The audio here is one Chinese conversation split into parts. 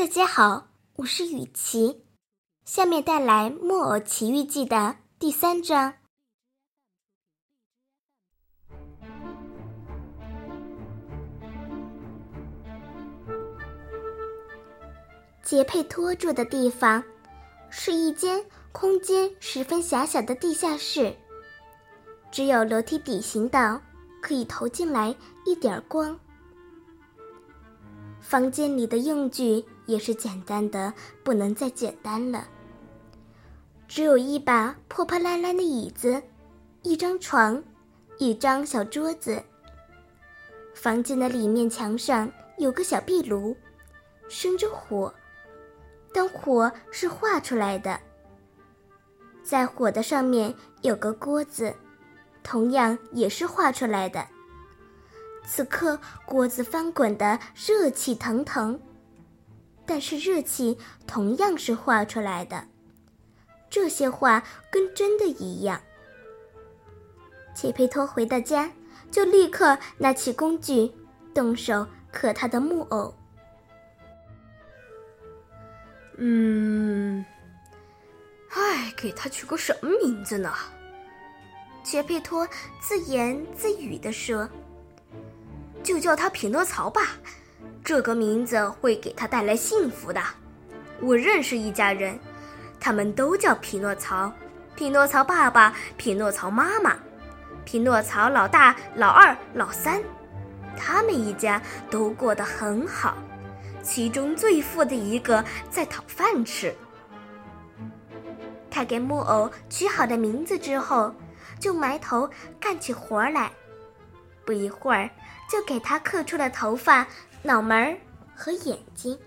大家好，我是雨琪，下面带来《木偶奇遇记》的第三章。杰佩托住的地方是一间空间十分狭小的地下室，只有楼梯底行道可以投进来一点光。房间里的用具也是简单的不能再简单了，只有一把破破烂烂的椅子，一张床，一张小桌子。房间的里面墙上有个小壁炉，生着火，但火是画出来的。在火的上面有个锅子，同样也是画出来的。此刻锅子翻滚的热气腾腾，但是热气同样是画出来的，这些画跟真的一样。杰佩托回到家，就立刻拿起工具，动手刻他的木偶。嗯，唉，给他取个什么名字呢？杰佩托自言自语地说。就叫他匹诺曹吧，这个名字会给他带来幸福的。我认识一家人，他们都叫匹诺曹，匹诺曹爸爸，匹诺曹妈妈，匹诺曹老大、老二、老三，他们一家都过得很好，其中最富的一个在讨饭吃。他给木偶取好的名字之后，就埋头干起活来。不一会儿，就给他刻出了头发、脑门儿和眼睛。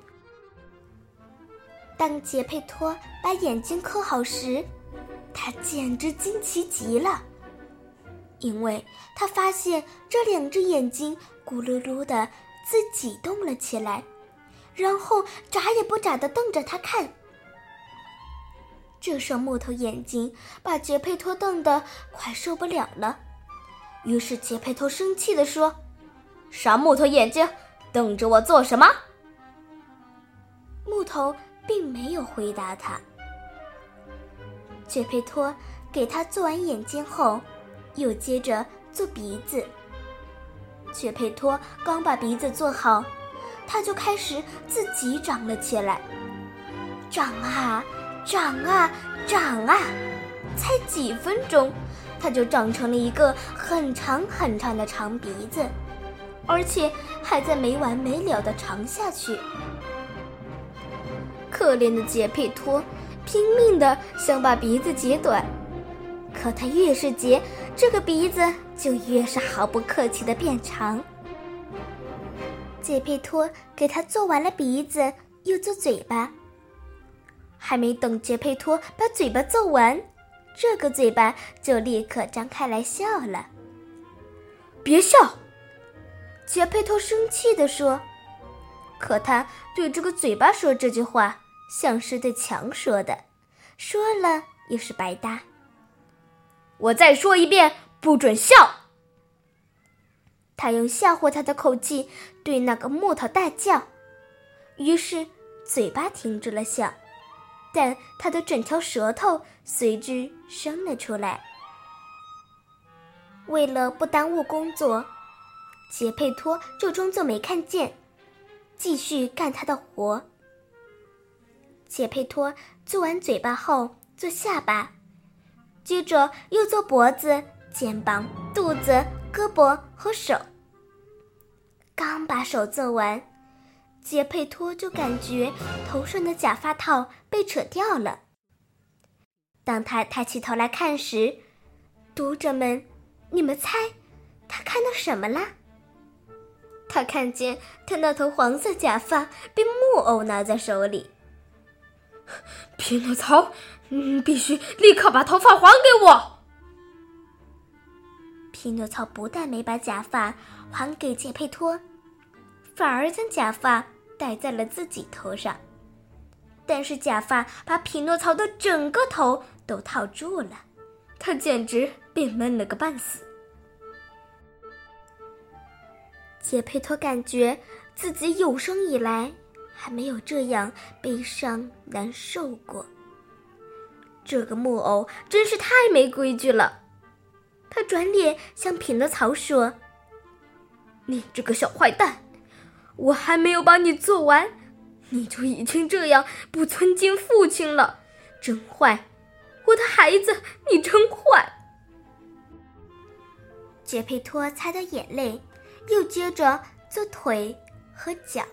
当杰佩托把眼睛刻好时，他简直惊奇极了，因为他发现这两只眼睛咕噜噜的自己动了起来，然后眨也不眨的瞪着他看。这双木头眼睛把杰佩托瞪得快受不了了。于是杰佩托生气地说：“傻木头眼睛，瞪着我做什么？”木头并没有回答他。雪佩托给他做完眼睛后，又接着做鼻子。雪佩托刚把鼻子做好，他就开始自己长了起来，长啊，长啊，长啊，才几分钟。他就长成了一个很长很长的长鼻子，而且还在没完没了的长下去。可怜的杰佩托拼命的想把鼻子截短，可他越是截，这个鼻子就越是毫不客气的变长。杰佩托给他做完了鼻子，又做嘴巴，还没等杰佩托把嘴巴做完。这个嘴巴就立刻张开来笑了。别笑，杰佩托生气地说。可他对这个嘴巴说这句话，像是对墙说的，说了也是白搭。我再说一遍，不准笑。他用吓唬他的口气对那个木头大叫，于是嘴巴停住了笑。但他的整条舌头随之伸了出来。为了不耽误工作，杰佩托就装作没看见，继续干他的活。杰佩托做完嘴巴后，做下巴，接着又做脖子、肩膀、肚子、胳膊和手。刚把手做完。杰佩托就感觉头上的假发套被扯掉了。当他抬起头来看时，读者们，你们猜，他看到什么了？他看见他那头黄色假发被木偶拿在手里。匹诺曹，你，必须立刻把头发还给我。匹诺曹不但没把假发还给杰佩托。反而将假发戴在了自己头上，但是假发把匹诺曹的整个头都套住了，他简直被闷了个半死。杰佩托感觉自己有生以来还没有这样悲伤难受过。这个木偶真是太没规矩了。他转脸向匹诺曹说：“你这个小坏蛋，我还没有把你做完，你就已经这样不尊敬父亲了，真坏！我的孩子，你真坏！”杰佩托擦掉眼泪，又接着做腿和脚。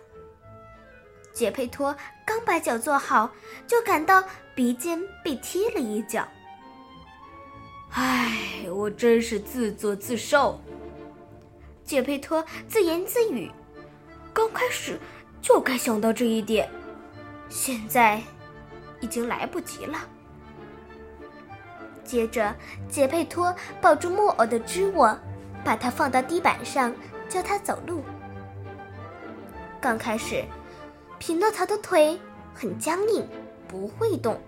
杰佩托刚把脚做好，就感到鼻尖被踢了一脚。唉，我真是自作自受。杰佩托自言自语：“刚开始就该想到这一点，现在已经来不及了。”接着，杰佩托抱住木偶的肢窝，把它放到地板上，教他走路。刚开始。匹诺曹的腿很僵硬，不会动。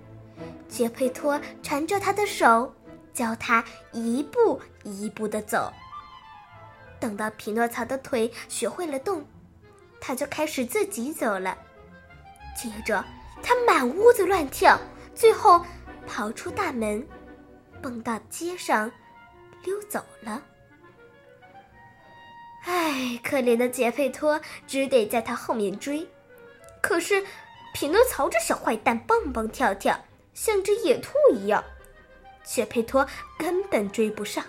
杰佩托缠着他的手，教他一步一步地走。等到匹诺曹的腿学会了动，他就开始自己走了。接着，他满屋子乱跳，最后跑出大门，蹦到街上，溜走了。唉，可怜的杰佩托只得在他后面追。可是，匹诺曹这小坏蛋蹦蹦跳跳，像只野兔一样，杰佩托根本追不上。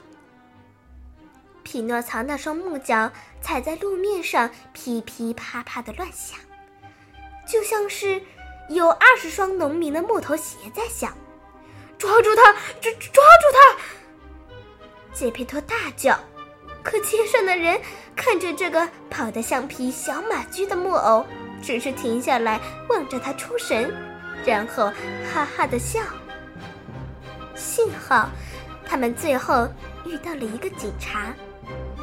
匹诺曹那双木脚踩在路面上，噼噼啪啪的乱响，就像是有二十双农民的木头鞋在响。抓住他！抓抓住他！杰佩托大叫。可街上的人看着这个跑得像匹小马驹的木偶。只是停下来望着他出神，然后哈哈的笑。幸好，他们最后遇到了一个警察。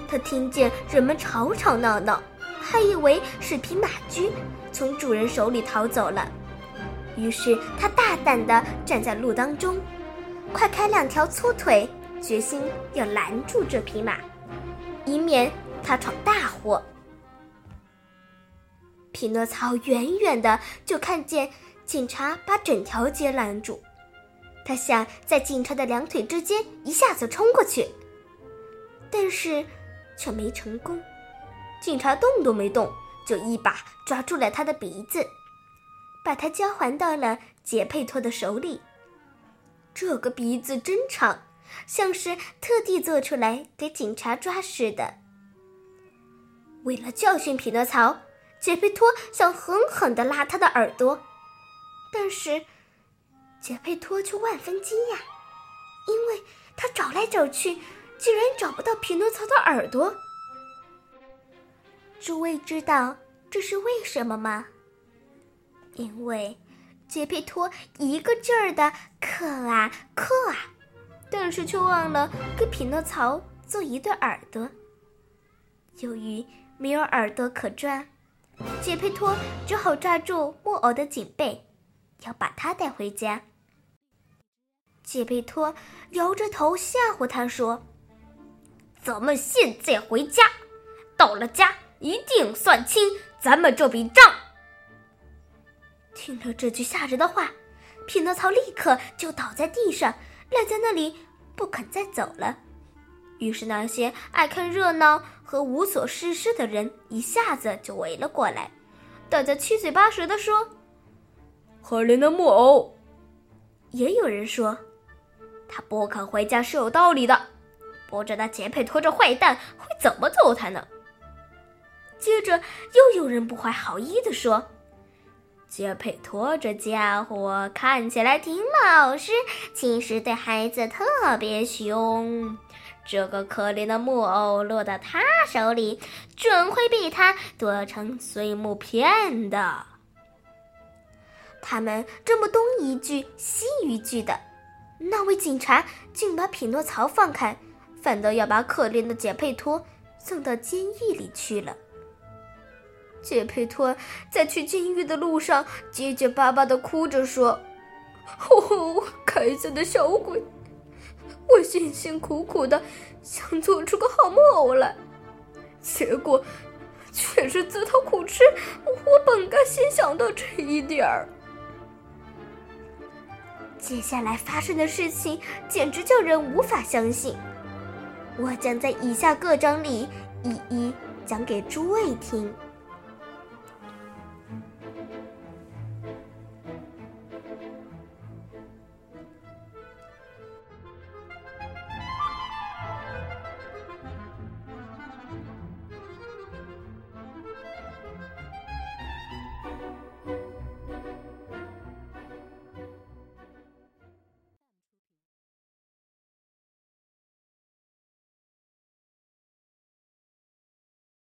他听见人们吵吵闹闹，还以为是匹马驹从主人手里逃走了。于是他大胆地站在路当中，快开两条粗腿，决心要拦住这匹马，以免他闯大祸。匹诺曹远远的就看见警察把整条街拦住，他想在警察的两腿之间一下子冲过去，但是却没成功。警察动都没动，就一把抓住了他的鼻子，把他交还到了杰佩托的手里。这个鼻子真长，像是特地做出来给警察抓似的。为了教训匹诺曹。杰佩托想狠狠地拉他的耳朵，但是杰佩托却万分惊讶，因为他找来找去，竟然找不到匹诺曹的耳朵。诸位知道这是为什么吗？因为杰佩托一个劲儿的刻啊刻啊，但是却忘了给匹诺曹做一对耳朵。由于没有耳朵可抓。杰佩托只好抓住木偶的颈背，要把他带回家。杰佩托摇着头吓唬他说：“咱们现在回家，到了家一定算清咱们这笔账。”听了这句吓人的话，匹诺曹立刻就倒在地上，赖在那里不肯再走了。于是那些爱看热闹。和无所事事的人一下子就围了过来，大家七嘴八舌地说：“可怜的木偶。”也有人说：“他不肯回家是有道理的，不知道杰佩拖着坏蛋会怎么揍他呢？”接着又有人不怀好意地说：“杰佩托这家伙看起来挺老实，其实对孩子特别凶。”这个可怜的木偶落到他手里，准会被他剁成碎木片的。他们这么东一句西一句的，那位警察竟把匹诺曹放开，反倒要把可怜的杰佩托送到监狱里去了。杰佩托在去监狱的路上结结巴巴的哭着说：“哦，该死的小鬼！”我辛辛苦苦的想做出个好木偶来，结果却是自讨苦吃。我本该先想到这一点儿。接下来发生的事情简直叫人无法相信，我将在以下各章里一一讲给诸位听。